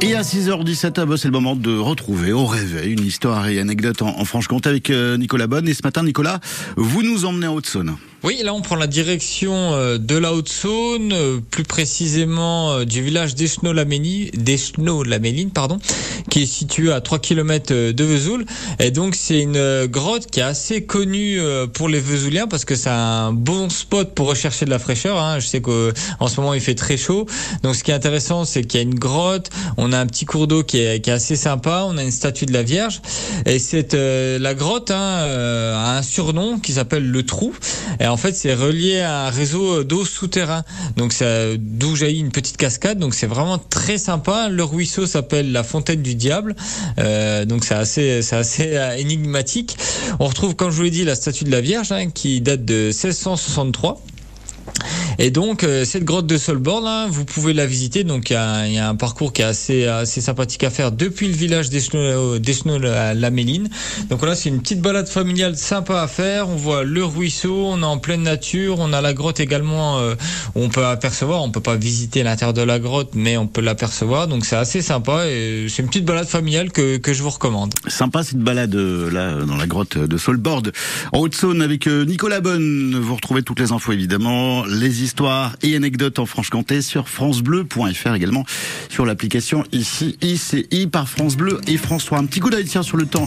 Et à 6h17, ah bah, c'est le moment de retrouver au réveil une histoire et anecdote en, en Franche-Comté avec euh, Nicolas Bonne. Et ce matin, Nicolas, vous nous emmenez en Haute-Saône. Oui, là on prend la direction euh, de la Haute-Saône, euh, plus précisément euh, du village d'Eschenaux-la-Méline, pardon, qui est situé à 3 km de Vesoul. Et donc c'est une grotte qui est assez connue pour les Vesouliens parce que c'est un bon spot pour rechercher de la fraîcheur. Hein. Je sais qu'en ce moment il fait très chaud. Donc ce qui est intéressant, c'est qu'il y a une grotte, on a un petit cours d'eau qui est, qui est assez sympa, on a une statue de la Vierge. Et c'est la grotte hein, a un surnom qui s'appelle le Trou. En fait, c'est relié à un réseau d'eau souterrain. Donc, c'est d'où jaillit une petite cascade. Donc, c'est vraiment très sympa. Le ruisseau s'appelle la Fontaine du Diable. Euh, donc, c'est assez, c'est assez euh, énigmatique. On retrouve, comme je vous l'ai dit, la statue de la Vierge hein, qui date de 1663. Et donc euh, cette grotte de Solborn, là, vous pouvez la visiter. Donc il y, y, a un parcours qui est assez assez sympathique à faire depuis le village d'Eschenaux à la Méline. Donc voilà, c'est une petite balade familiale sympa à faire. On voit le ruisseau, on est en pleine nature, on a la grotte également euh, on peut apercevoir. On peut pas visiter l'intérieur de la grotte, mais on peut l'apercevoir. Donc c'est assez sympa et c'est une petite balade familiale que, que je vous recommande. Sympa cette balade euh, là dans la grotte de Solbord en Haute-Saône avec euh, Nicolas Bonne. Vous retrouvez toutes les infos évidemment, histoires et anecdotes en Franche-Comté sur francebleu.fr également sur l'application ici ICI par France Bleu et François. Un petit coup d'œil sur le temps